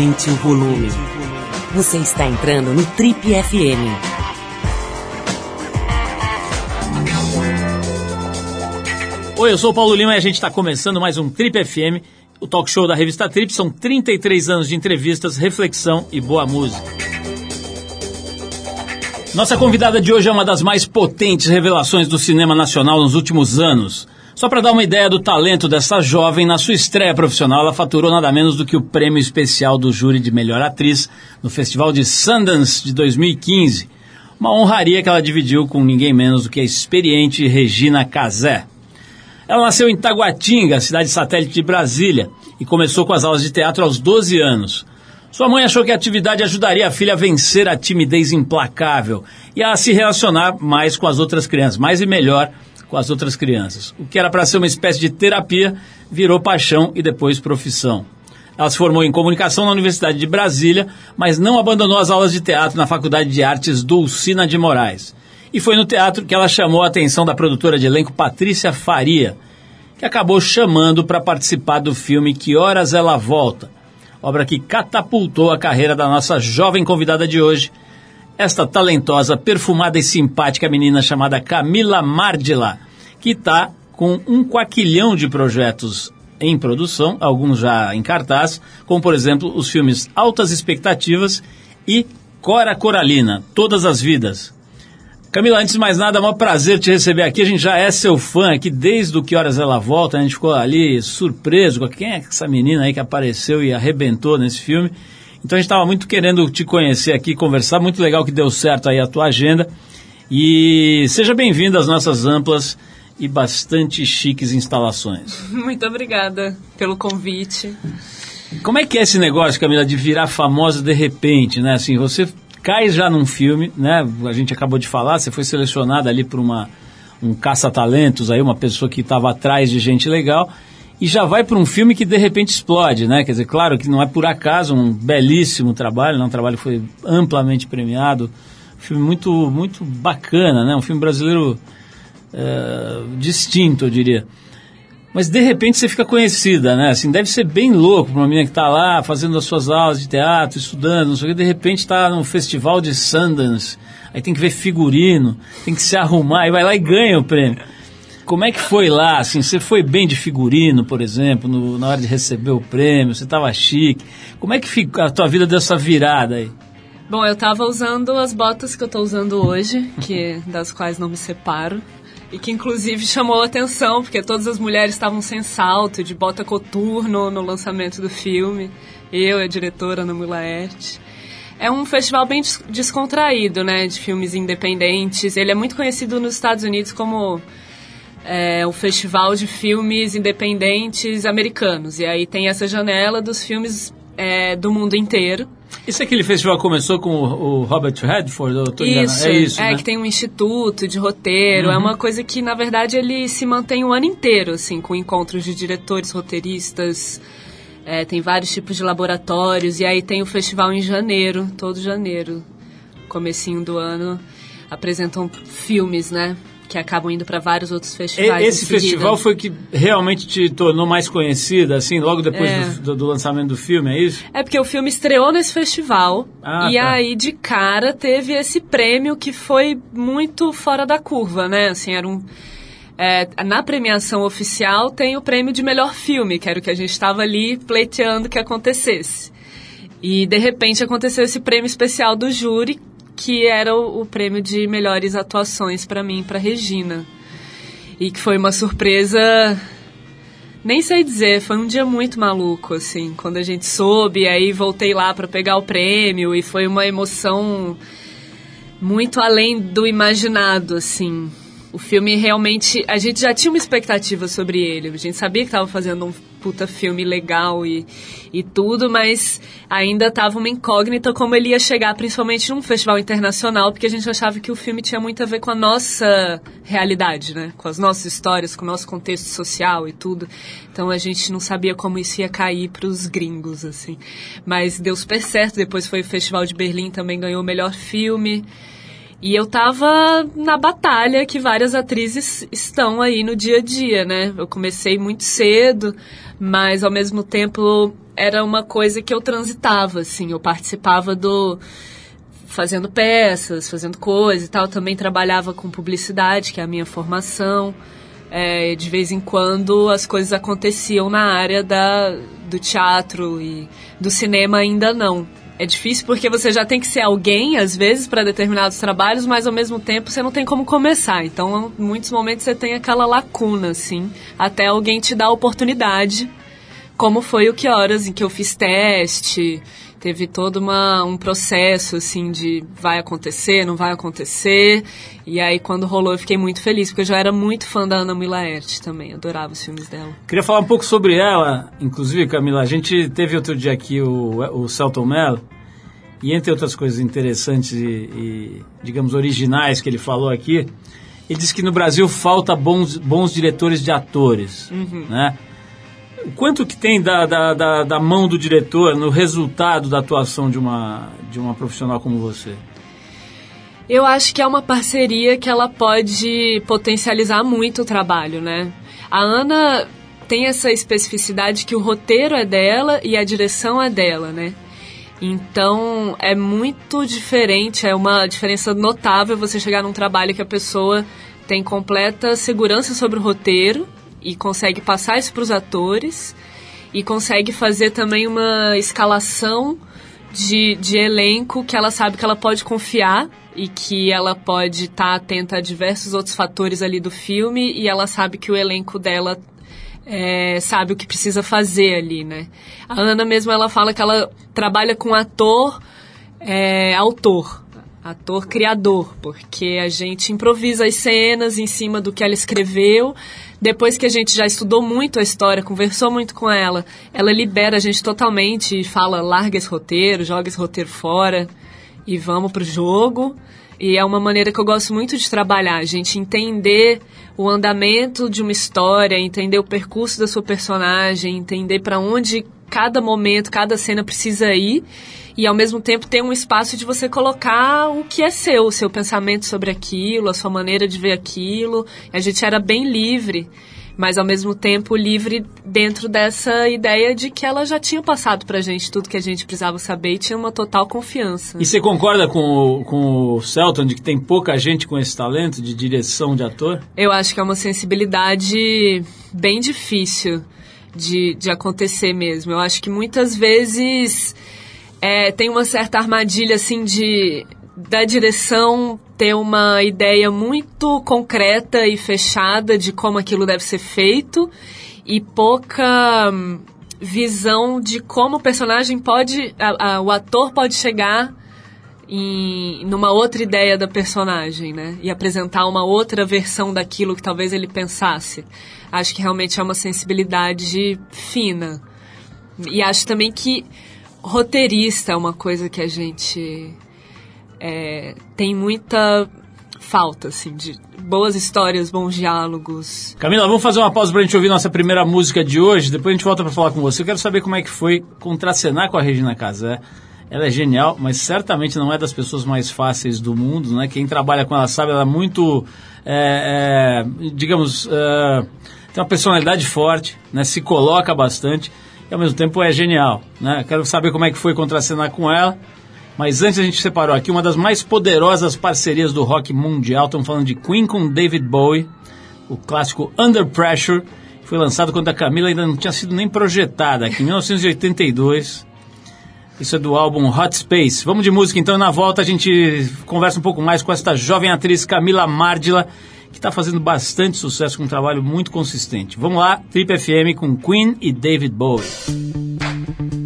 Aumente o volume. Você está entrando no Trip FM. Oi, eu sou o Paulo Lima e a gente está começando mais um Trip FM, o talk show da revista Trip. São 33 anos de entrevistas, reflexão e boa música. Nossa convidada de hoje é uma das mais potentes revelações do cinema nacional nos últimos anos. Só para dar uma ideia do talento dessa jovem, na sua estreia profissional, ela faturou nada menos do que o prêmio especial do júri de melhor atriz no Festival de Sundance de 2015. Uma honraria que ela dividiu com ninguém menos do que a experiente Regina Casé. Ela nasceu em Taguatinga, cidade satélite de Brasília, e começou com as aulas de teatro aos 12 anos. Sua mãe achou que a atividade ajudaria a filha a vencer a timidez implacável e a se relacionar mais com as outras crianças, mais e melhor com as outras crianças. O que era para ser uma espécie de terapia virou paixão e depois profissão. Ela se formou em comunicação na Universidade de Brasília, mas não abandonou as aulas de teatro na Faculdade de Artes Dulcina de Moraes. E foi no teatro que ela chamou a atenção da produtora de elenco Patrícia Faria, que acabou chamando para participar do filme Que Horas Ela Volta, obra que catapultou a carreira da nossa jovem convidada de hoje, esta talentosa, perfumada e simpática menina chamada Camila Mardila, que está com um quaquilhão de projetos em produção, alguns já em cartaz, como por exemplo os filmes Altas Expectativas e Cora Coralina, Todas as Vidas. Camila, antes de mais nada, é um prazer te receber aqui. A gente já é seu fã aqui desde o Que Horas Ela Volta. A gente ficou ali surpreso com quem é essa menina aí que apareceu e arrebentou nesse filme. Então a gente estava muito querendo te conhecer aqui, conversar. Muito legal que deu certo aí a tua agenda. E seja bem-vindo às nossas amplas e bastante chiques instalações. Muito obrigada pelo convite. Como é que é esse negócio, Camila, de virar famosa de repente, né? Assim, você cai já num filme, né? A gente acabou de falar, você foi selecionada ali por uma um caça-talentos aí, uma pessoa que estava atrás de gente legal e já vai para um filme que de repente explode, né? Quer dizer, claro que não é por acaso um belíssimo trabalho, né? um trabalho que foi amplamente premiado, um filme muito, muito bacana, né? Um filme brasileiro é, distinto, eu diria. Mas de repente você fica conhecida, né? Assim, deve ser bem louco para uma menina que está lá fazendo as suas aulas de teatro, estudando, não sei o que, de repente está num festival de Sundance, aí tem que ver figurino, tem que se arrumar, e vai lá e ganha o prêmio. Como é que foi lá? Assim, você foi bem de figurino, por exemplo, no, na hora de receber o prêmio? Você estava chique? Como é que a tua vida dessa virada aí? Bom, eu estava usando as botas que eu estou usando hoje, que das quais não me separo. E que inclusive chamou a atenção, porque todas as mulheres estavam sem salto, de bota coturno no lançamento do filme. Eu, a diretora no Mulaerte. É um festival bem descontraído, né, de filmes independentes. Ele é muito conhecido nos Estados Unidos como é, o festival de filmes independentes americanos. E aí tem essa janela dos filmes é, do mundo inteiro. Isso é aquele festival que começou com o, Robert Redford? Isso, é isso, é né? que tem um instituto de roteiro. É uhum. É uma coisa que, na verdade, ele se mantém o ano inteiro, assim, com encontros de diretores, roteiristas. É, tem vários tipos de laboratórios. E aí tem o festival em janeiro, todo janeiro, comecinho do ano. Apresentam filmes, né? Que acabam indo para vários outros festivais. Esse festival foi que realmente te tornou mais conhecida, assim, logo depois é. do, do, lançamento do filme, é isso? É porque o filme estreou nesse festival ah, e tá. aí de cara teve esse prêmio que foi muito fora da curva, né? Assim, era um é, na premiação oficial tem o prêmio de melhor filme, que era o que a gente estava ali pleiteando que acontecesse. E de repente aconteceu esse prêmio especial do júri, que era o, o prêmio de melhores atuações para mim, para Regina. E que foi uma surpresa nem sei dizer, foi um dia muito maluco, assim, quando a gente soube, aí voltei lá para pegar o prêmio e foi uma emoção muito além do imaginado, assim o filme realmente. A gente já tinha uma expectativa sobre ele. A gente sabia que estava fazendo um puta filme legal e, e tudo, mas ainda estava uma incógnita como ele ia chegar, principalmente num festival internacional, porque a gente achava que o filme tinha muito a ver com a nossa realidade, né? Com as nossas histórias, com o nosso contexto social e tudo. Então a gente não sabia como isso ia cair para os gringos, assim. Mas deu super certo. Depois foi o Festival de Berlim, também ganhou o melhor filme. E eu tava na batalha que várias atrizes estão aí no dia a dia, né? Eu comecei muito cedo, mas ao mesmo tempo era uma coisa que eu transitava, assim, eu participava do fazendo peças, fazendo coisas e tal. Também trabalhava com publicidade, que é a minha formação. É, de vez em quando as coisas aconteciam na área da, do teatro e do cinema ainda não. É difícil porque você já tem que ser alguém, às vezes, para determinados trabalhos, mas ao mesmo tempo você não tem como começar. Então, em muitos momentos você tem aquela lacuna, assim, até alguém te dar a oportunidade, como foi o Que Horas, em que eu fiz teste, teve todo uma, um processo assim de vai acontecer, não vai acontecer. E aí quando rolou eu fiquei muito feliz, porque eu já era muito fã da Ana Milaert também, adorava os filmes dela. Queria falar um pouco sobre ela, inclusive, Camila, a gente teve outro dia aqui o, o Celton Mello, e entre outras coisas interessantes e, e, digamos, originais que ele falou aqui, ele disse que no Brasil falta bons, bons diretores de atores, uhum. né? Quanto que tem da, da, da, da, mão do diretor no resultado da atuação de uma, de uma profissional como você? Eu acho que é uma parceria que ela pode potencializar muito o trabalho, né? A Ana tem essa especificidade que o roteiro é dela e a direção é dela, né? Então é muito diferente, é uma diferença notável você chegar num trabalho que a pessoa tem completa segurança sobre o roteiro e consegue passar isso para os atores e consegue fazer também uma escalação de, de elenco que ela sabe que ela pode confiar e que ela pode estar tá atenta a diversos outros fatores ali do filme e ela sabe que o elenco dela é, sabe o que precisa fazer ali, né? A Ana mesmo ela fala que ela trabalha com ator, é, autor, ator criador, porque a gente improvisa as cenas em cima do que ela escreveu. Depois que a gente já estudou muito a história, conversou muito com ela, ela libera a gente totalmente e fala: larga esse roteiro, joga esse roteiro fora e vamos pro jogo. E é uma maneira que eu gosto muito de trabalhar, a gente entender o andamento de uma história, entender o percurso da sua personagem, entender para onde cada momento, cada cena precisa ir e ao mesmo tempo ter um espaço de você colocar o que é seu, o seu pensamento sobre aquilo, a sua maneira de ver aquilo. A gente era bem livre, mas ao mesmo tempo livre dentro dessa ideia de que ela já tinha passado pra gente tudo que a gente precisava saber e tinha uma total confiança. E você concorda com o, com o Celton de que tem pouca gente com esse talento de direção de ator? Eu acho que é uma sensibilidade bem difícil de, de acontecer mesmo. Eu acho que muitas vezes é, tem uma certa armadilha assim de da direção ter uma ideia muito concreta e fechada de como aquilo deve ser feito e pouca hum, visão de como o personagem pode, a, a, o ator pode chegar em numa outra ideia da personagem, né? E apresentar uma outra versão daquilo que talvez ele pensasse. Acho que realmente é uma sensibilidade fina. E acho também que roteirista é uma coisa que a gente é, tem muita falta, assim, de boas histórias, bons diálogos. Camila, vamos fazer uma pausa pra gente ouvir nossa primeira música de hoje, depois a gente volta para falar com você. Eu quero saber como é que foi contracenar com a Regina Casé. Ela é genial, mas certamente não é das pessoas mais fáceis do mundo, né? Quem trabalha com ela sabe, ela é muito, é, é, digamos, é, tem uma personalidade forte, né? Se coloca bastante e ao mesmo tempo é genial, né? Quero saber como é que foi contracenar com ela. Mas antes a gente separou aqui uma das mais poderosas parcerias do rock mundial. Estamos falando de Queen com David Bowie, o clássico Under Pressure. Foi lançado quando a Camila ainda não tinha sido nem projetada, aqui em 1982. Isso é do álbum Hot Space. Vamos de música então, na volta a gente conversa um pouco mais com esta jovem atriz Camila Mardila, que está fazendo bastante sucesso com um trabalho muito consistente. Vamos lá, Trip FM com Queen e David Bowie.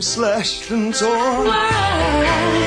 Slashed and torn.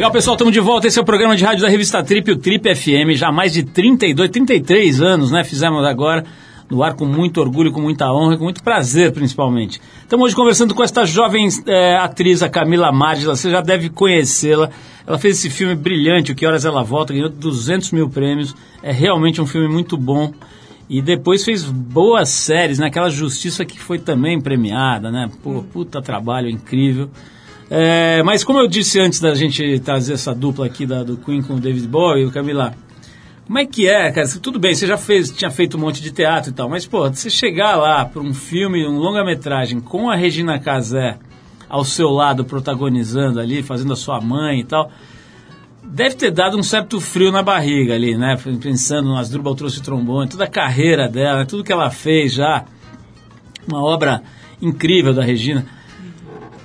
Legal, pessoal, estamos de volta. Esse é o programa de rádio da revista Trip, o Trip FM, já há mais de 32, 33 anos, né? Fizemos agora no ar com muito orgulho, com muita honra, com muito prazer, principalmente. Estamos hoje conversando com esta jovem é, atriz, a Camila Mádila. Você já deve conhecê-la. Ela fez esse filme brilhante, O Que Horas Ela Volta, ganhou 200 mil prêmios. É realmente um filme muito bom. E depois fez boas séries, naquela né? Justiça que foi também premiada, né? Pô, puta trabalho incrível. É, mas como eu disse antes da gente trazer essa dupla aqui da, do Queen com o David Bowie, o Camila, como é que é, cara? Tudo bem, você já fez, tinha feito um monte de teatro e tal, mas pô, você chegar lá para um filme, um longa-metragem com a Regina Casé ao seu lado protagonizando ali, fazendo a sua mãe e tal, deve ter dado um certo frio na barriga ali, né? Pensando no Asdrubal trouxe trombone, toda a carreira dela, tudo que ela fez já, uma obra incrível da Regina.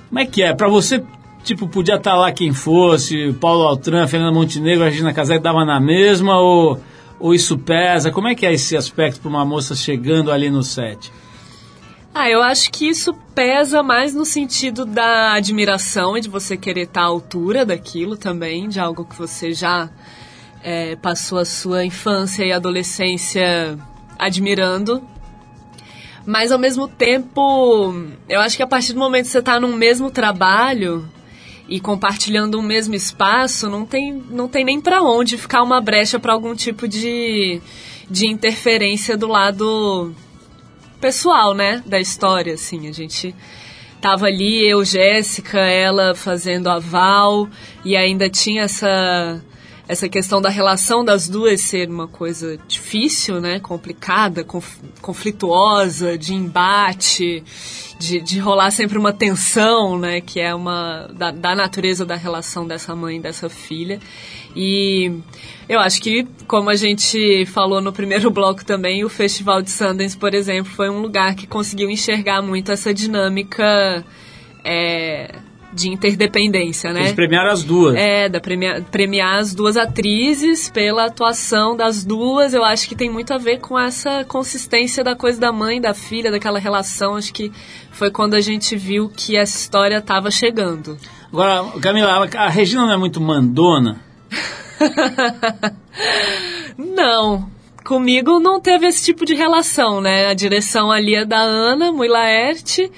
Como é que é? Para você, tipo, podia estar tá lá quem fosse, Paulo Altran, Fernanda Montenegro, Regina Casé, dava na mesma ou, ou isso pesa? Como é que é esse aspecto para uma moça chegando ali no set? Ah, eu acho que isso pesa mais no sentido da admiração e de você querer estar tá à altura daquilo também, de algo que você já é, passou a sua infância e adolescência admirando mas ao mesmo tempo, eu acho que a partir do momento que você está num mesmo trabalho e compartilhando um mesmo espaço, não tem, não tem nem para onde ficar uma brecha para algum tipo de, de interferência do lado pessoal, né, da história, assim, a gente tava ali, eu, Jéssica, ela fazendo aval e ainda tinha essa essa questão da relação das duas ser uma coisa difícil, né, complicada, conf, conflituosa, de embate, de, de rolar sempre uma tensão, né, que é uma da, da natureza da relação dessa mãe e dessa filha. E eu acho que, como a gente falou no primeiro bloco também, o Festival de Sundance, por exemplo, foi um lugar que conseguiu enxergar muito essa dinâmica é, de interdependência, né? Eles premiaram as duas. É, da premiar, premiar as duas atrizes pela atuação das duas. Eu acho que tem muito a ver com essa consistência da coisa da mãe, da filha, daquela relação. Acho que foi quando a gente viu que essa história estava chegando. Agora, Camila, a Regina não é muito mandona? não, comigo não teve esse tipo de relação, né? A direção ali é da Ana Muilaerte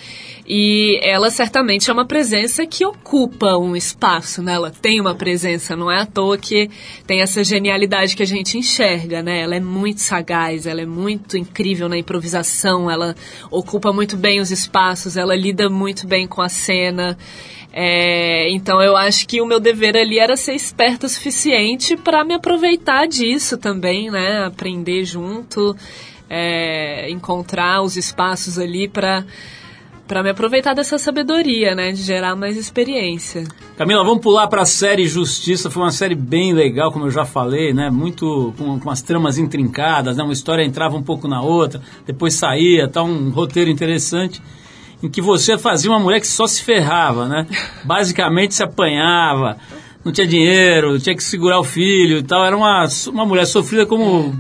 e ela certamente é uma presença que ocupa um espaço, né? Ela tem uma presença, não é à toa que tem essa genialidade que a gente enxerga, né? Ela é muito sagaz, ela é muito incrível na improvisação, ela ocupa muito bem os espaços, ela lida muito bem com a cena. É, então eu acho que o meu dever ali era ser esperta o suficiente para me aproveitar disso também, né? Aprender junto, é, encontrar os espaços ali para para me aproveitar dessa sabedoria, né, de gerar mais experiência. Camila, vamos pular para a série Justiça. Foi uma série bem legal, como eu já falei, né, muito com, com as tramas intrincadas, né, uma história entrava um pouco na outra, depois saía, tá um roteiro interessante em que você fazia uma mulher que só se ferrava, né? Basicamente se apanhava, não tinha dinheiro, tinha que segurar o filho e tal. Era uma, uma mulher sofrida como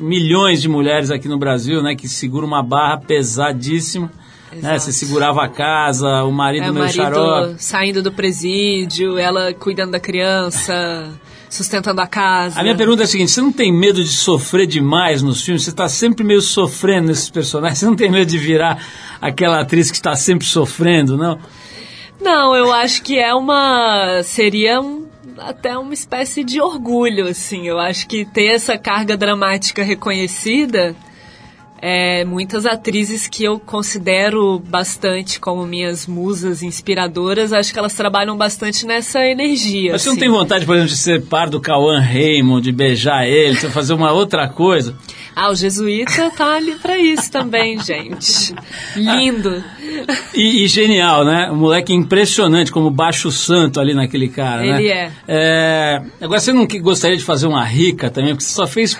milhões de mulheres aqui no Brasil, né? Que segura uma barra pesadíssima né? Você segurava a casa, o marido é, meio xarope. saindo do presídio, ela cuidando da criança, sustentando a casa. A minha pergunta é a seguinte, você não tem medo de sofrer demais nos filmes? Você está sempre meio sofrendo nesses personagens? Você não tem medo de virar aquela atriz que está sempre sofrendo, não? Não, eu acho que é uma... seria um até uma espécie de orgulho, assim. Eu acho que ter essa carga dramática reconhecida é, muitas atrizes que eu considero bastante como minhas musas inspiradoras, acho que elas trabalham bastante nessa energia. Mas você não assim. tem vontade, por exemplo, de ser par do Cauã Raymond, de beijar ele, de fazer uma outra coisa? Ah, o jesuíta tá ali para isso também, gente. Lindo. E, e, genial, né? Um moleque impressionante, como baixo santo ali naquele cara, Ele né? Ele é. é. Agora, você não gostaria de fazer uma rica também? Porque você só fez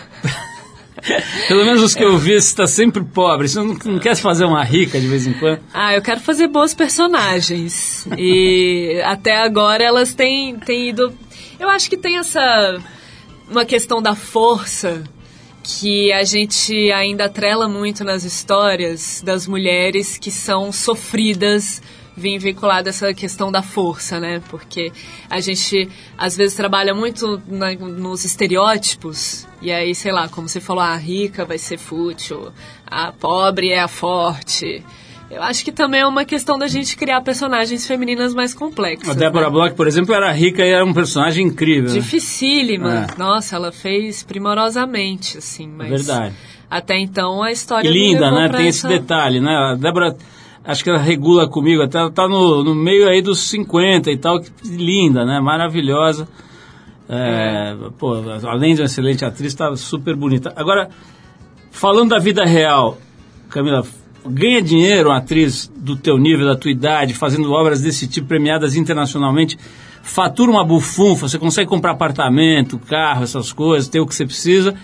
Pelo menos os que eu vi, você está sempre pobre. Você não, não quer fazer uma rica de vez em quando? Ah, eu quero fazer boas personagens. E até agora elas têm, têm ido. Eu acho que tem essa. Uma questão da força que a gente ainda atrela muito nas histórias das mulheres que são sofridas vem vinculado essa questão da força, né? Porque a gente às vezes trabalha muito na, nos estereótipos e aí, sei lá, como você falou, a rica vai ser fútil, a pobre é a forte. Eu acho que também é uma questão da gente criar personagens femininas mais complexas. A Débora né? Bloch, por exemplo, era rica e era um personagem incrível. Né? Dificílima. É. Nossa, ela fez primorosamente, assim, mas... Verdade. Até então a história... E linda, né? Tem essa... esse detalhe, né? A Débora acho que ela regula comigo, até ela tá no, no meio aí dos 50 e tal, linda, né? Maravilhosa. É, pô, além de uma excelente atriz, tá super bonita. Agora, falando da vida real, Camila, ganha dinheiro uma atriz do teu nível, da tua idade, fazendo obras desse tipo, premiadas internacionalmente, fatura uma bufunfa, você consegue comprar apartamento, carro, essas coisas, ter o que você precisa,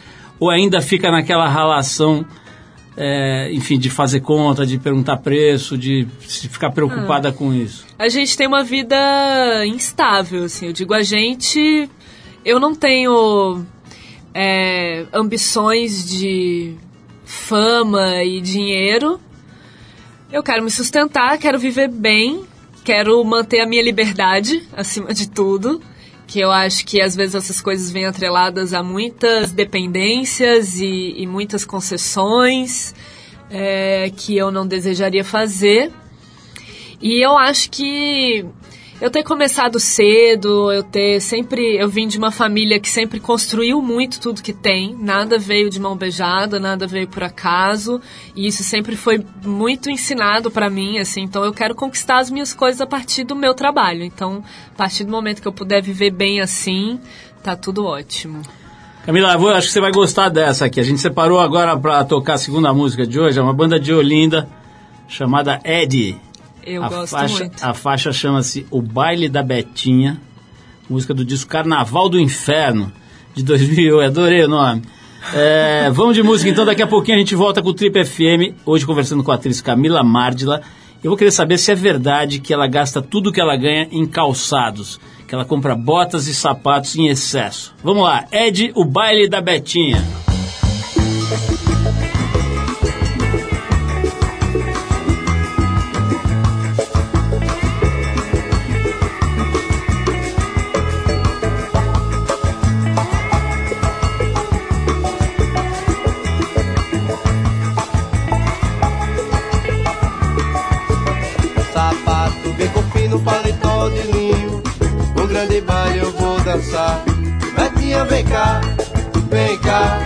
ou ainda fica naquela relação é, enfim, de fazer conta, de perguntar preço, de ficar preocupada ah, com isso? A gente tem uma vida instável, assim. Eu digo a gente, eu não tenho é, ambições de fama e dinheiro. Eu quero me sustentar, quero viver bem, quero manter a minha liberdade acima de tudo que eu acho que às vezes essas coisas vêm atreladas a muitas dependências e, e muitas concessões é, que eu não desejaria fazer. E eu acho que eu ter começado cedo, eu ter sempre. Eu vim de uma família que sempre construiu muito tudo que tem. Nada veio de mão beijada, nada veio por acaso. E isso sempre foi muito ensinado para mim, assim. Então eu quero conquistar as minhas coisas a partir do meu trabalho. Então, a partir do momento que eu puder viver bem assim, tá tudo ótimo. Camila, acho que você vai gostar dessa aqui. A gente separou agora para tocar a segunda música de hoje. É uma banda de Olinda chamada Eddie. Eu a gosto faixa, muito. A faixa chama-se O Baile da Betinha, música do disco Carnaval do Inferno, de 2000. Adorei o nome. É, vamos de música, então daqui a pouquinho a gente volta com o Trip FM, hoje conversando com a atriz Camila Mardila. Eu vou querer saber se é verdade que ela gasta tudo que ela ganha em calçados, que ela compra botas e sapatos em excesso. Vamos lá, Ed, o baile da Betinha. Dançar. Betinha, vem cá, vem cá,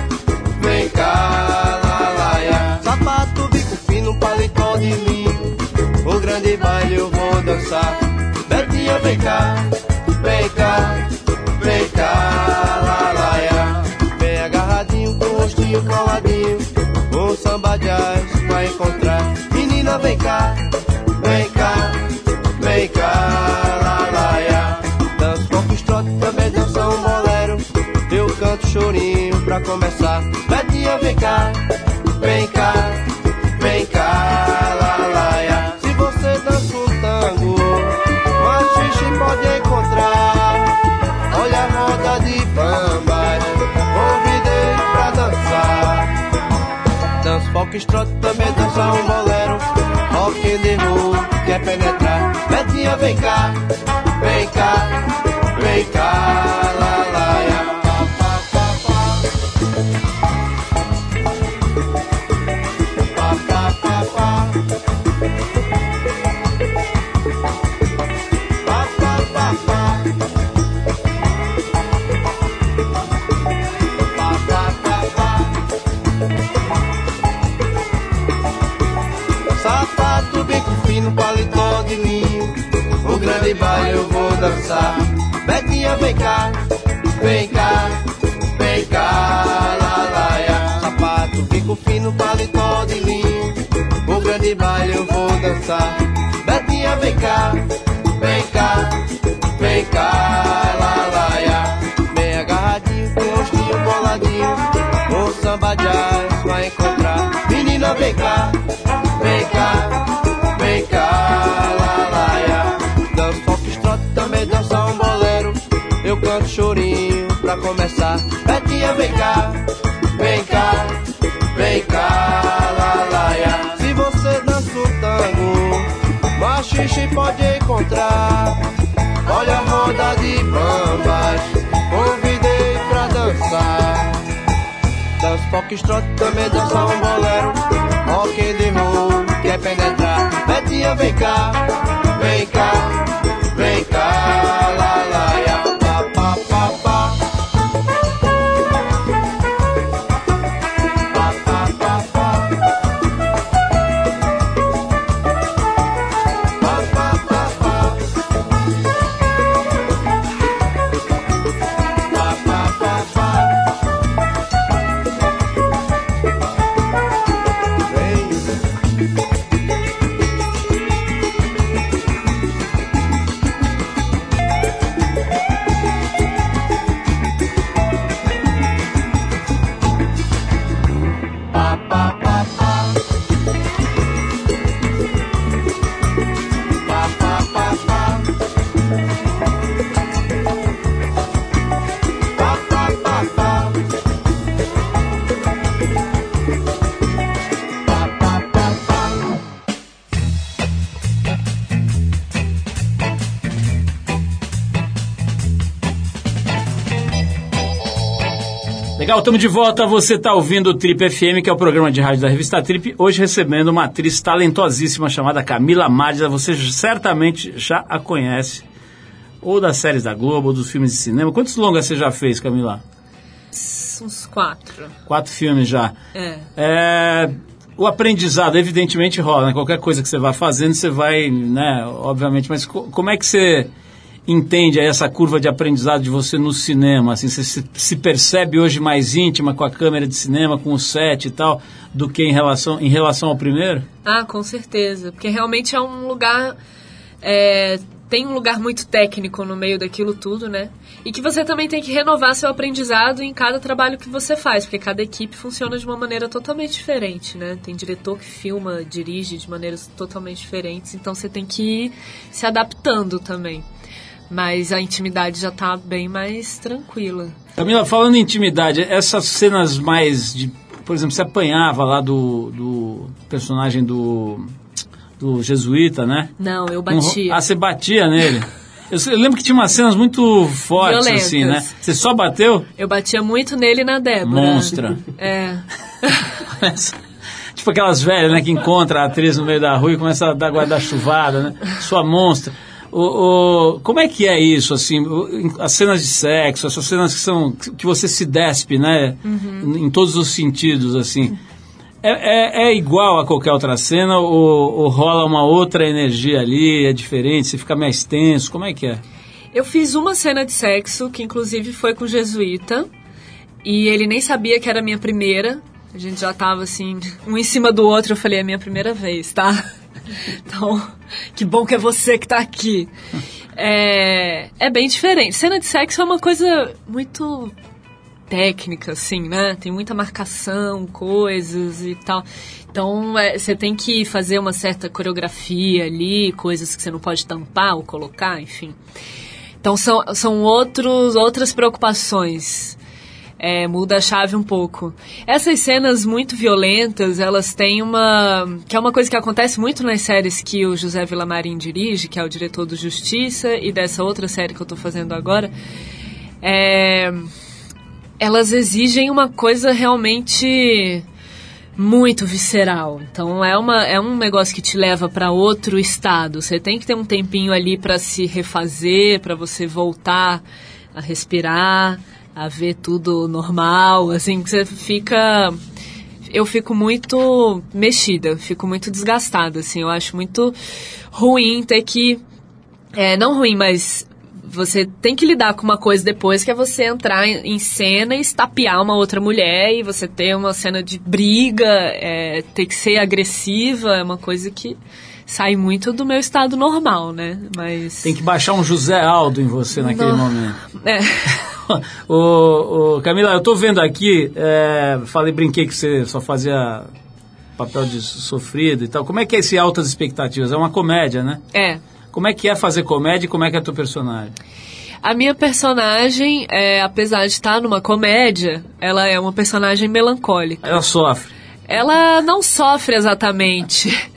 vem cá, lá. Sapato, bico fino, paletó de linho. O grande baile eu vou dançar. Betinha, vem cá, vem cá, vem cá, lá. Bem agarradinho, com o rostinho coladinho. Um samba jazz vai encontrar. Menina, vem cá, Betinha, vem cá, vem cá, vem cá, lá. Se você dança um tango, machixe pode encontrar. Olha a roda de bambas, convidei pra dançar. Danço foxtrot, também dança um bolero. Rock and roll, quer penetrar. Betinha, vem cá, vem cá, vem cá, Betinha, vem cá, vem cá, vem cá, lá. Sapato, bico fino, paletó de linho. O grande baile eu vou dançar. Betinha, vem cá, vem cá, vem cá, lá. Bem agarradinho, com rostinho boladinho. O samba jazz vai encontrar. Menina, vem cá, Olha a roda de bambas, convidei pra dançar. Danço foxtrot, também dança um bolero. Rock and roll, quer penetrar. Betinha, vem cá, vem cá, vem cá, lá, Legal, estamos de volta. Você está ouvindo o Trip FM, que é o programa de rádio da revista Trip. Hoje recebendo uma atriz talentosíssima chamada Camila Mádila. Você certamente já a conhece. Ou das séries da Globo, ou dos filmes de cinema. Quantos longas você já fez, Camila? Uns quatro. Quatro filmes já. É. É, o aprendizado, evidentemente, rola. Né? Qualquer coisa que você vai fazendo, você vai, né? Obviamente, mas co- como é que você entende essa curva de aprendizado de você no cinema? Assim, você se, se percebe hoje mais íntima com a câmera de cinema, com o set e tal, do que em relação, em relação ao primeiro? Ah, com certeza. Porque realmente é um lugar. é, tem um lugar muito técnico no meio daquilo tudo, né? E que você também tem que renovar seu aprendizado em cada trabalho que você faz, porque cada equipe funciona de uma maneira totalmente diferente, né? Tem diretor que filma, dirige de maneiras totalmente diferentes, então você tem que ir se adaptando também. Mas a intimidade já tá bem mais tranquila. Camila, falando em intimidade, essas cenas mais de. Por exemplo, você apanhava lá do, do personagem do, do jesuíta, né? Não, eu Um batia. Ah, você batia nele. Eu lembro que tinha umas cenas muito fortes, Violentas. assim, né? Você só bateu? Eu batia muito nele e na Débora. Monstra. É. tipo aquelas velhas, né, que encontra a atriz no meio da rua e começa a dar guarda-chuvada, né? Sua monstra. O, o, como é que é isso, assim, as cenas de sexo, essas cenas que são que você se despe, né, uhum. em todos os sentidos, assim, é, é, é, igual a qualquer outra cena ou, ou, rola uma outra energia ali, é diferente, você fica mais tenso, como é que é? Eu fiz uma cena de sexo, que inclusive foi com o jesuíta, e ele nem sabia que era a minha primeira, a gente já tava assim, um em cima do outro, eu falei, é a minha primeira vez, tá? Então, que bom que é você que tá aqui. É, é bem diferente. Cena de sexo é uma coisa muito técnica, assim, né? Tem muita marcação, coisas e tal. Então, é, você tem que fazer uma certa coreografia ali, coisas que você não pode tampar ou colocar, enfim. Então, são, são outros, outras preocupações é, muda a chave um pouco. Essas cenas muito violentas, elas têm uma. que é uma coisa que acontece muito nas séries que o José Villamarim dirige, que é o diretor do Justiça, e dessa outra série que eu estou fazendo agora. É, elas exigem uma coisa realmente muito visceral. Então é, uma, é um negócio que te leva para outro estado. Você tem que ter um tempinho ali para se refazer, para você voltar a respirar a ver tudo normal, assim, que você fica eu fico muito mexida, fico muito desgastada, assim, eu acho muito ruim ter que é, não ruim, mas você tem que lidar com uma coisa depois que é você entrar em cena e estapear uma outra mulher e você ter uma cena de briga, é, ter que ser agressiva, é uma coisa que sai muito do meu estado normal, né? Mas tem que baixar um José Aldo em você naquele Não. momento. É. o, o, Camila, eu tô vendo aqui, é, falei, brinquei que você só fazia papel de sofrido e tal. Como é que é esse Altas Expectativas? É uma comédia, né? É. Como é que é fazer comédia e como é que é a tua personagem? A minha personagem, é, apesar de estar numa comédia, ela é uma personagem melancólica. Ela sofre. Ela não sofre exatamente.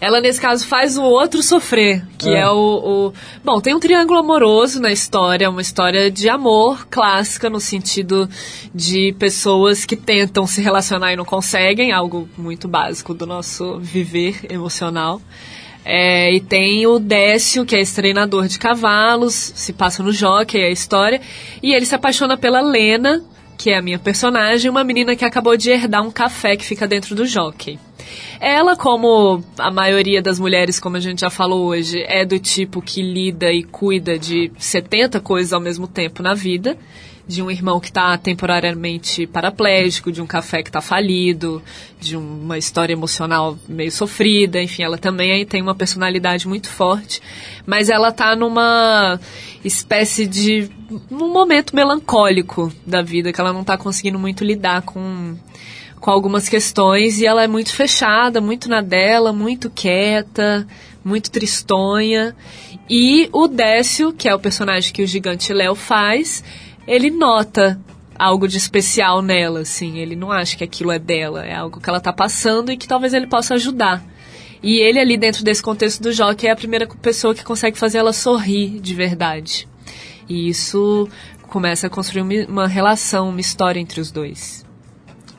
Ela, nesse caso, faz o outro sofrer, que é, é o, o, Bom, tem um triângulo amoroso na história, uma história de amor clássica, no sentido de pessoas que tentam se relacionar e não conseguem, algo muito básico do nosso viver emocional. É, e tem o Décio, que é esse treinador de cavalos, se passa no jockey, é a história, e ele se apaixona pela Lena, que é a minha personagem, uma menina que acabou de herdar um café que fica dentro do jockey. Ela, como a maioria das mulheres, como a gente já falou hoje, é do tipo que lida e cuida de 70 coisas ao mesmo tempo na vida. De um irmão que está temporariamente paraplégico, de um café que está falido, de uma história emocional meio sofrida, enfim, ela também tem uma personalidade muito forte, mas ela está numa espécie de um momento melancólico da vida que ela não está conseguindo muito lidar com com algumas questões e ela é muito fechada, muito na dela, muito quieta, muito tristonha. E o Décio, que é o personagem que o gigante Léo faz, ele nota algo de especial nela, assim. Ele não acha que aquilo é dela, é algo que ela tá passando e que talvez ele possa ajudar. E ele ali dentro desse contexto do jogo é a primeira pessoa que consegue fazer ela sorrir de verdade. E isso começa a construir uma relação, uma história entre os dois.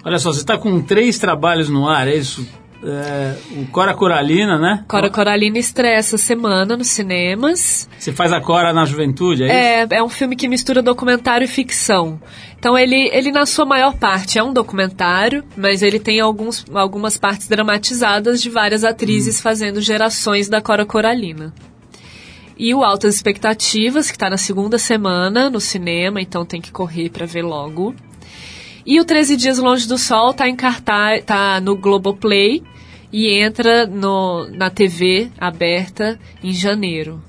Olha só, você está com três trabalhos no ar, é isso? É, o Cora Coralina, né? Cora Coralina estreia essa semana nos cinemas. Você faz a Cora na juventude, é, é? É, um filme que mistura documentário e ficção. Então ele, ele na sua maior parte é um documentário, mas ele tem alguns, algumas partes dramatizadas de várias atrizes hum. fazendo gerações da Cora Coralina. E o Altas Expectativas, que está na segunda semana no cinema, então tem que correr para ver logo. E o 13 Dias Longe do Sol tá em cartaz, tá no Globoplay e entra no, na TV aberta em janeiro.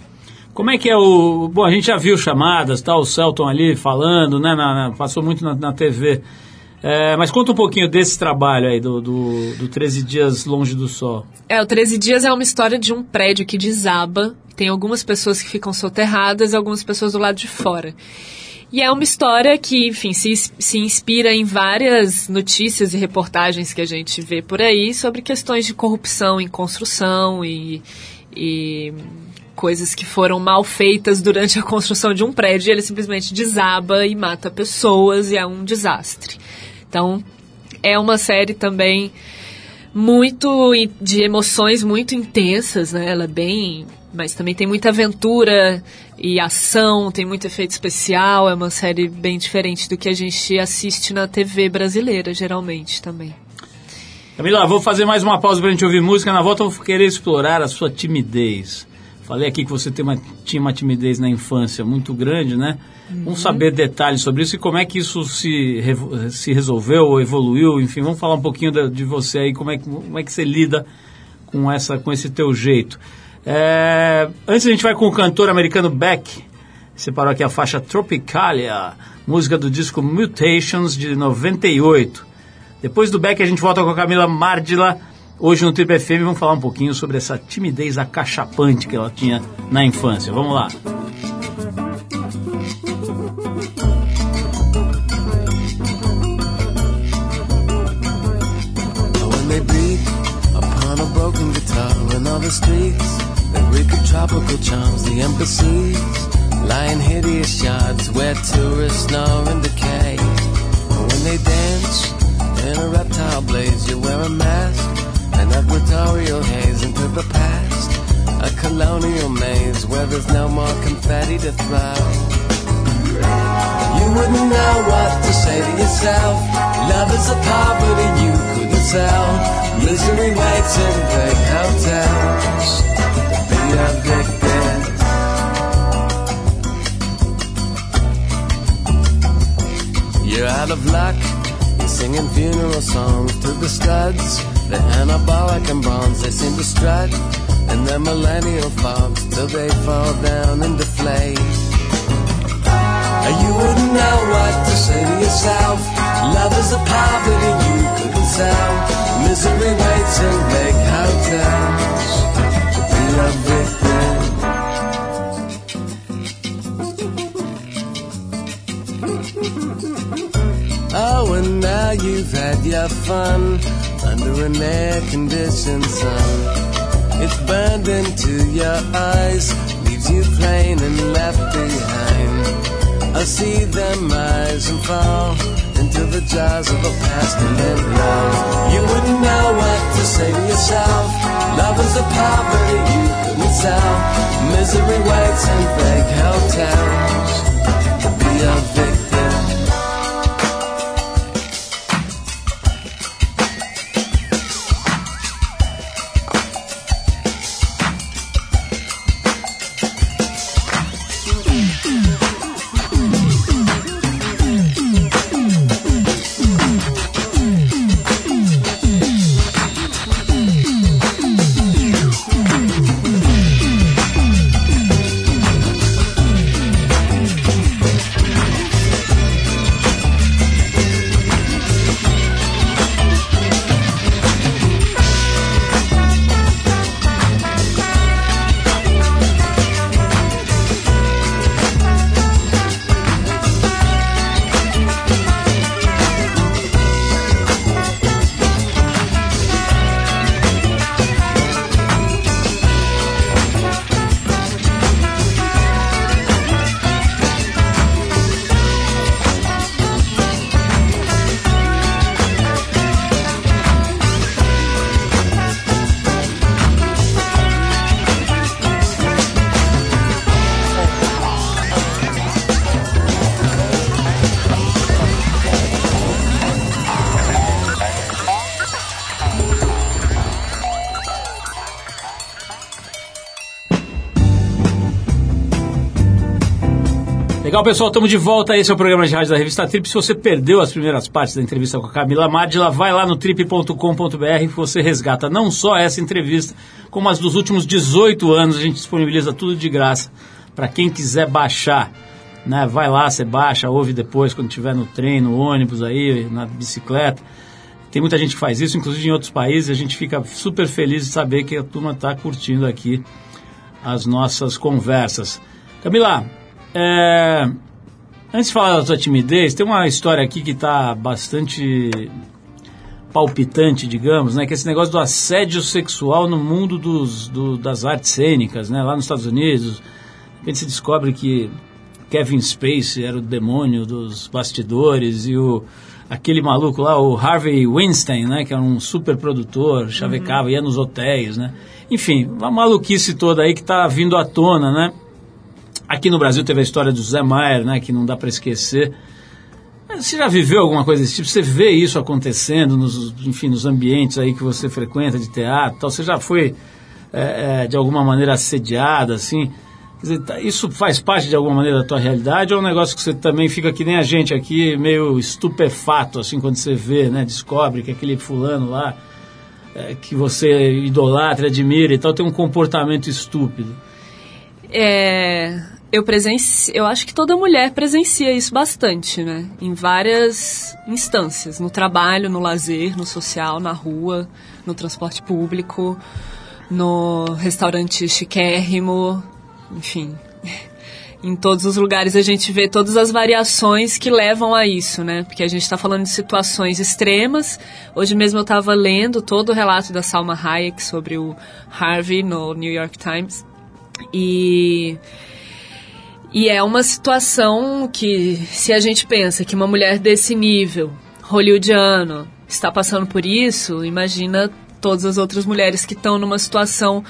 Como é que é o. Bom, a gente já viu chamadas, tá? O Celton ali falando, né? Na, na, passou muito na, na TV. É, mas conta um pouquinho desse trabalho aí, do, do, do 13 Dias Longe do Sol. É, o 13 Dias é uma história de um prédio que desaba. Tem algumas pessoas que ficam soterradas e algumas pessoas do lado de fora. E é uma história que, enfim, se, se inspira em várias notícias e reportagens que a gente vê por aí sobre questões de corrupção em construção e, e coisas que foram mal feitas durante a construção de um prédio. ele simplesmente desaba e mata pessoas e é um desastre. Então, é uma série também muito de emoções muito intensas, né? Ela é bem mas também tem muita aventura e ação, tem muito efeito especial, é uma série bem diferente do que a gente assiste na TV brasileira, geralmente, também. Camila, vou fazer mais uma pausa pra gente ouvir música, na volta eu vou querer explorar a sua timidez. Falei aqui que você uma, tinha uma timidez na infância muito grande, né? Uhum. Vamos saber detalhes sobre isso e como é que isso se, se resolveu, evoluiu, enfim, vamos falar um pouquinho de, de você aí, como é, que, como é que você lida com, essa, com esse teu jeito. É, antes a gente vai com o cantor americano Beck. Separou aqui a faixa Tropicalia, música do disco Mutations de 98. Depois do Beck a gente volta com a Camila Mardila. Hoje no Triple FM vamos falar um pouquinho sobre essa timidez acachapante que ela tinha na infância. Vamos lá. Embassies Lying hideous yards where tourists snore and decay. And when they dance in a reptile blaze You wear a mask, an equatorial haze Into the past, a colonial maze Where there's no more confetti to throw. You wouldn't know what to say to yourself. Love is a poverty you couldn't sell. Misery waits in big hotels you're out of luck. You're singing funeral songs to the studs. The anabolic and bronze, they seem to strut. And their millennial fogs till they fall down and deflate. You wouldn't know what to say to yourself. Love is a poverty you couldn't sell. Misery waits in big hotels to be Oh, and now you've had your fun under an air-conditioned sun. It's burned into your eyes, leaves you plain and left behind. I see them rise and fall into the jaws of a pestilent love. You wouldn't know what to say to yourself. Love is a poverty you couldn't sell. Misery waits in big hotels to be a victim. Legal, pessoal, estamos de volta. Esse é o programa de rádio da revista Trip. Se você perdeu as primeiras partes da entrevista com a Camila Madila, vai lá no trip.com.br que você resgata não só essa entrevista, como as dos últimos 18 anos. A gente disponibiliza tudo de graça para quem quiser baixar. Né? Vai lá, você baixa, ouve depois quando estiver no trem, no ônibus aí, na bicicleta. Tem muita gente que faz isso, inclusive em outros países. A gente fica super feliz de saber que a turma está curtindo aqui as nossas conversas. Camila, é, antes de falar da tua timidez, tem uma história aqui que está bastante palpitante, digamos, né? Que é esse negócio do assédio sexual no mundo dos, do, das artes cênicas, né? Lá nos Estados Unidos, de repente se descobre que Kevin Spacey era o demônio dos bastidores e o aquele maluco lá, o Harvey Weinstein, né? Que era um super produtor, chavecava, uhum. ia nos hotéis, né? Enfim, uma maluquice toda aí que está vindo à tona, né? Aqui no Brasil teve a história do Zé Maier, né? Que não dá para esquecer. Você já viveu alguma coisa desse tipo? Você vê isso acontecendo, nos, enfim, nos ambientes aí que você frequenta de teatro tal? Você já foi, é, é, de alguma maneira, assediada, assim? Dizer, tá, isso faz parte, de alguma maneira, da tua realidade ou é um negócio que você também fica que nem a gente aqui, meio estupefato, assim, quando você vê, né? Descobre que aquele fulano lá, é, que você idolatra, admira e tal, tem um comportamento estúpido. É, eu presencio, eu acho que toda mulher presencia isso bastante, né? Em várias instâncias, no trabalho, no lazer, no social, na rua, no transporte público, no restaurante chiquérrimo, enfim. Em todos os lugares a gente vê todas as variações que levam a isso, né? Porque a gente está falando de situações extremas. Hoje mesmo eu estava lendo todo o relato da Salma Hayek sobre o Harvey no New York Times. E e é uma situação que, se a gente pensa que uma mulher desse nível, hollywoodiano, está passando por isso, imagina todas as outras mulheres que estão numa situação,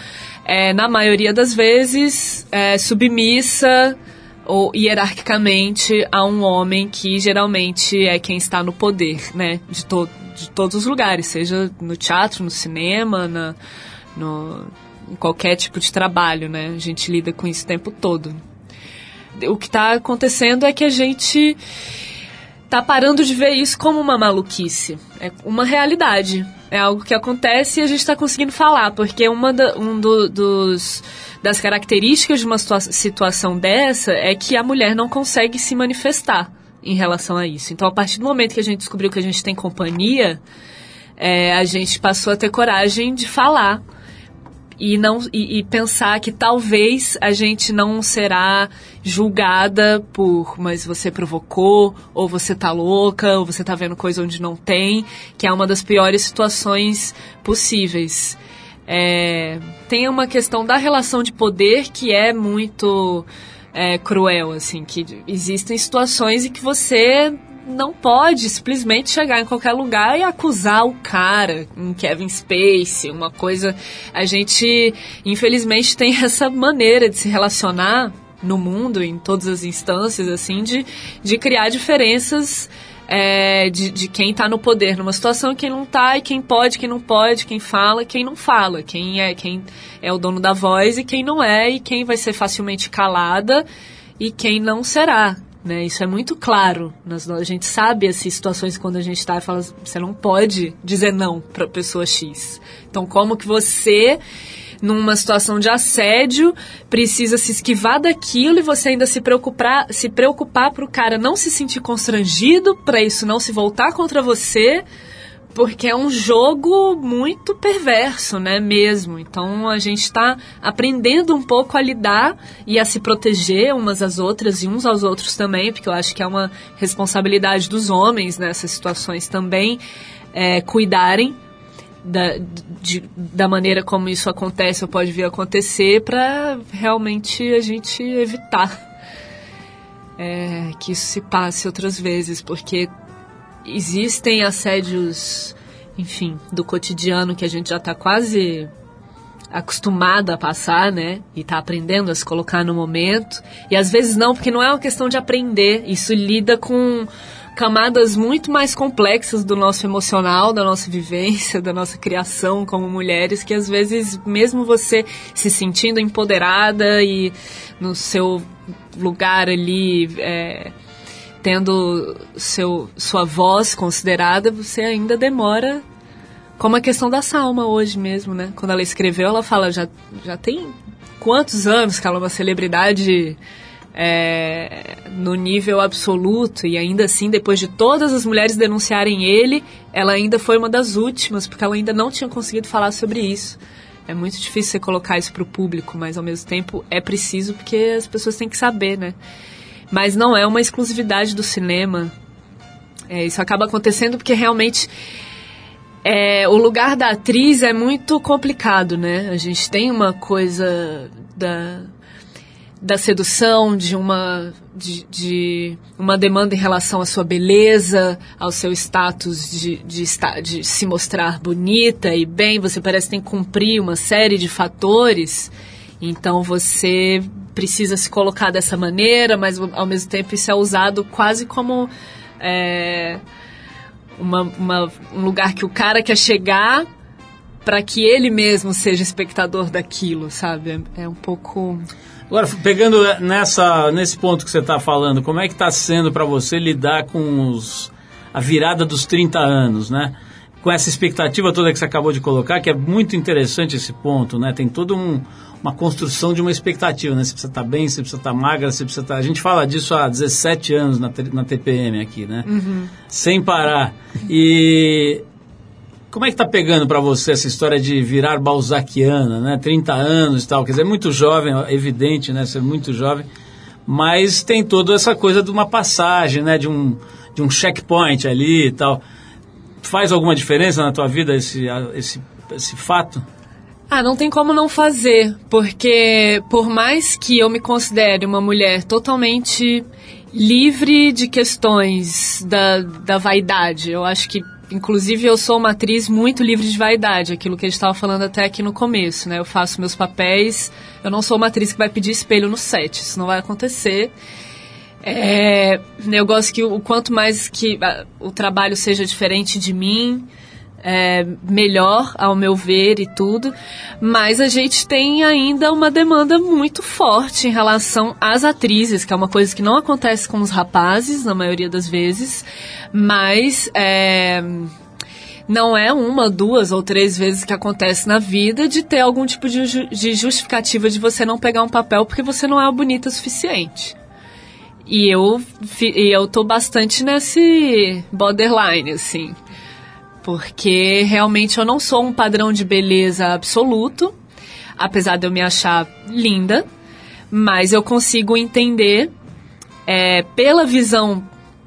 é, na maioria das vezes, é, submissa ou hierarquicamente a um homem que geralmente é quem está no poder, né? De, to de todos os lugares, seja no teatro, no cinema, na, no, em qualquer tipo de trabalho, né? A gente lida com isso o tempo todo o que está acontecendo é que a gente tá parando de ver isso como uma maluquice. É uma realidade. É algo que acontece e a gente está conseguindo falar, porque uma da, um do, dos, das características de uma situa situação dessa é que a mulher não consegue se manifestar em relação a isso. Então, a partir do momento que a gente descobriu que a gente tem companhia, é, a gente passou a ter coragem de falar e não e, e, pensar que talvez a gente não será julgada por mas você provocou ou você tá louca ou você tá vendo coisa onde não tem que é uma das piores situações possíveis. É, tem uma questão da relação de poder que é muito é, cruel assim que existem situações em que você não pode simplesmente chegar em qualquer lugar e acusar o cara, um Kevin Spacey, uma coisa. A gente, infelizmente, tem essa maneira de se relacionar no mundo, em todas as instâncias, assim, de, de criar diferenças. É, de, de quem está no poder numa situação e quem não está, e quem pode, quem não pode, quem fala, quem não fala, quem é quem é o dono da voz e quem não é, e quem vai ser facilmente calada e quem não será. Né? Isso é muito claro. a gente sabe as situações quando a gente está e fala, você não pode dizer não para pessoa X. Então, como que você, numa situação de assédio, precisa se esquivar daquilo e você ainda se preocupar, se preocupar para o cara não se sentir constrangido, para isso não se voltar contra você? Porque é um jogo muito perverso, né, mesmo. Então a gente está aprendendo um pouco a lidar e a se proteger umas às outras e uns aos outros também, porque eu acho que é uma responsabilidade dos homens nessas situações também é, cuidarem da, de, da maneira como isso acontece ou pode vir a acontecer para realmente a gente evitar é, que isso se passe outras vezes, porque existem assédios, enfim, do cotidiano que a gente já está quase acostumado a passar, né? E está aprendendo a se colocar no momento. E às vezes não, porque não é uma questão de aprender. Isso lida com camadas muito mais complexas do nosso emocional, da nossa vivência, da nossa criação como mulheres, que às vezes, mesmo você se sentindo empoderada e no seu lugar ali. É, tendo seu, sua voz considerada, você ainda demora. Como a questão da Salma hoje mesmo, né? Quando ela escreveu, ela fala, já, já tem quantos anos que ela é uma celebridade é, no nível absoluto e ainda assim, depois de todas as mulheres denunciarem ele, ela ainda foi uma das últimas, porque ela ainda não tinha conseguido falar sobre isso. É muito difícil você colocar isso para o público, mas ao mesmo tempo é preciso porque as pessoas têm que saber, né? Mas não é uma exclusividade do cinema. É, isso acaba acontecendo porque realmente é, o lugar da atriz é muito complicado, né? A gente tem uma coisa da da sedução, de uma, de, de, uma demanda em relação à sua beleza, ao seu status de, de, de se mostrar bonita e bem. Você parece que tem que cumprir uma série de fatores. Então você precisa se colocar dessa maneira, mas ao mesmo tempo isso é usado quase como é, uma, uma, um lugar que o cara quer chegar para que ele mesmo seja espectador daquilo, sabe? É, um pouco Agora, pegando nessa, nesse ponto que você está falando, como é que está sendo para você lidar com os, a virada dos 30 anos, né? Com essa expectativa toda que você acabou de colocar, que é muito interessante esse ponto, né? Tem toda um, uma construção de uma expectativa, né? Você precisa estar tá bem, você precisa estar tá magra, você precisa estar... Tá... A gente fala disso há 17 anos na, na TPM aqui, né? Uhum. Sem parar. E como é que tá pegando para você essa história de virar balzaquiana, né? 30 anos e tal, quer dizer, é muito jovem, é evidente, né? Ser é muito jovem, mas tem toda essa coisa de uma passagem, né? De um, de um checkpoint ali e tal. Faz alguma diferença na tua vida esse, esse, esse fato? Ah, não tem como não fazer, porque por mais que eu me considere uma mulher totalmente livre de questões da, da vaidade, eu acho que Inclusive, eu sou uma atriz muito livre de vaidade, aquilo que a gente estava falando até aqui no começo, né? Eu faço meus papéis, eu não sou uma atriz que vai pedir espelho no set, isso não vai acontecer. É, eu gosto que o quanto mais que a, o trabalho seja diferente de mim, é, melhor, ao meu ver e tudo, mas a gente tem ainda uma demanda muito forte em relação às atrizes, que é uma coisa que não acontece com os rapazes, na maioria das vezes, mas é, não é uma, duas ou três vezes que acontece na vida de ter algum tipo de, de justificativa de você não pegar um papel porque você não é bonita o suficiente. E eu, e eu tô bastante nesse borderline, assim. Porque realmente eu não sou um padrão de beleza absoluto, apesar de eu me achar linda, mas eu consigo entender é, pela visão,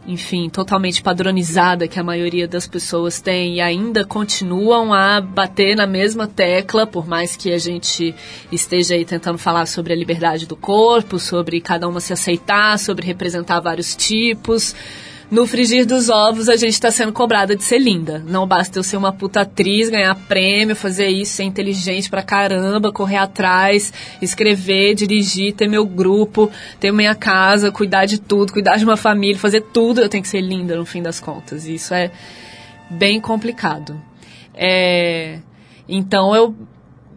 enfim, totalmente padronizada que a maioria das pessoas tem e ainda continuam a bater na mesma tecla, por mais que a gente esteja aí tentando falar sobre a liberdade do corpo, sobre cada uma se aceitar, sobre representar vários tipos no frigir dos ovos a gente tá sendo cobrada de ser linda. Não basta eu ser uma puta atriz, ganhar prêmio, fazer isso, ser inteligente pra caramba, correr atrás, escrever, dirigir, ter meu grupo, ter minha casa, cuidar de tudo, cuidar de uma família, fazer tudo. Eu tenho que ser linda no fim das contas. E isso é bem complicado. É, então eu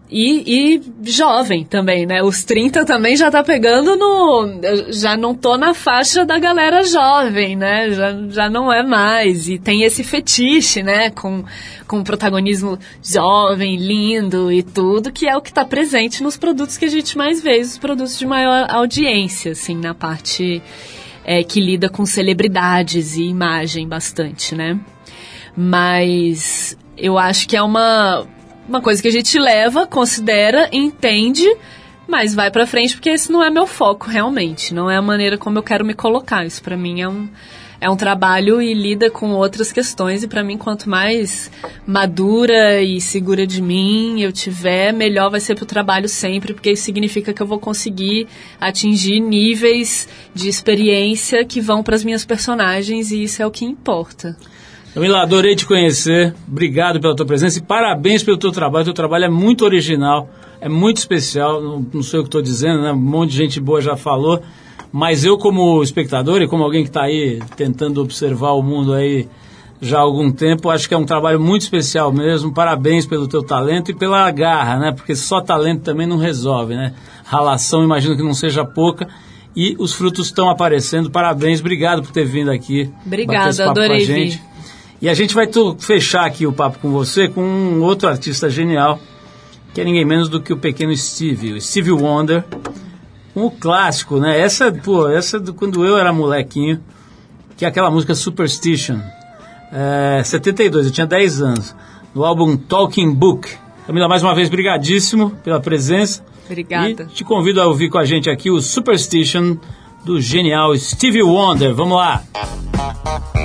e, e, jovem também, né? Os 30 também já tá pegando no. Já não tô na faixa da galera jovem, né? Já, já não é mais. E tem esse fetiche, né? Com, com protagonismo jovem, lindo e tudo, que é o que tá presente nos produtos que a gente mais vê, os produtos de maior audiência, assim, na parte é, que lida com celebridades e imagem bastante, né? Mas eu acho que é uma uma coisa que a gente leva, considera, entende, mas vai para frente porque esse não é meu foco realmente, não é a maneira como eu quero me colocar. Isso para mim é um é um trabalho e lida com outras questões e para mim quanto mais madura e segura de mim eu tiver, melhor vai ser pro trabalho sempre, porque isso significa que eu vou conseguir atingir níveis de experiência que vão para as minhas personagens e isso é o que importa. Camila, adorei te conhecer. Obrigado pela tua presença e parabéns pelo teu trabalho. O teu trabalho é muito original, é muito especial. Não, não sei o que estou dizendo, né? Um monte de gente boa já falou. Mas eu, como espectador e como alguém que está aí tentando observar o mundo aí já há algum tempo, acho que é um trabalho muito especial mesmo. Parabéns pelo teu talento e pela garra, né? Porque só talento também não resolve, né? Ralação, imagino que não seja pouca e os frutos estão aparecendo. Parabéns, obrigado por ter vindo aqui. Obrigada, adorei vir. E a gente vai fechar aqui o papo com você com um outro artista genial, que é ninguém menos do que o pequeno Steve, o Steve Wonder. Um clássico, né? Essa, pô, essa do quando eu era molequinho, que é aquela música Superstition. É, 72, eu tinha 10 anos. No álbum Talking Book. Camila, mais uma vez, brigadíssimo pela presença. Obrigada. E te convido a ouvir com a gente aqui o Superstition do genial Stevie Wonder. Vamos lá! Bom,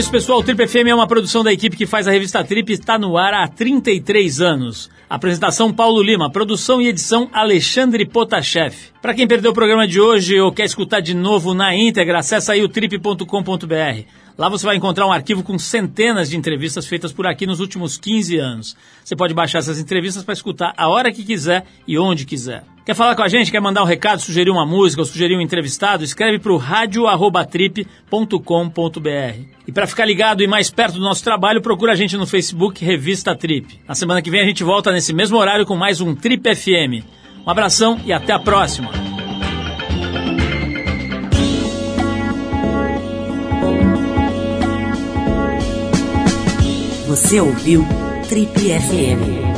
isso, pessoal. O Trip FM é uma produção da equipe que faz a revista Trip e está no ar há 33 anos. Apresentação Paulo Lima, produção e edição Alexandre Potashev. Para quem perdeu o programa de hoje ou quer escutar de novo na íntegra, acessa aí o trip.com.br. Lá você vai encontrar um arquivo com centenas de entrevistas feitas por aqui nos últimos 15 anos. Você pode baixar essas entrevistas para escutar a hora que quiser e onde quiser. Quer falar com a gente? Quer mandar um recado, sugerir uma música ou sugerir um entrevistado? Escreve para o radio@trip.com.br. E para ficar ligado e mais perto do nosso trabalho, procura a gente no Facebook Revista Trip. Na semana que vem a gente volta nesse mesmo horário com mais um Trip FM. Um abração e até a próxima. Você ouviu Trip FM.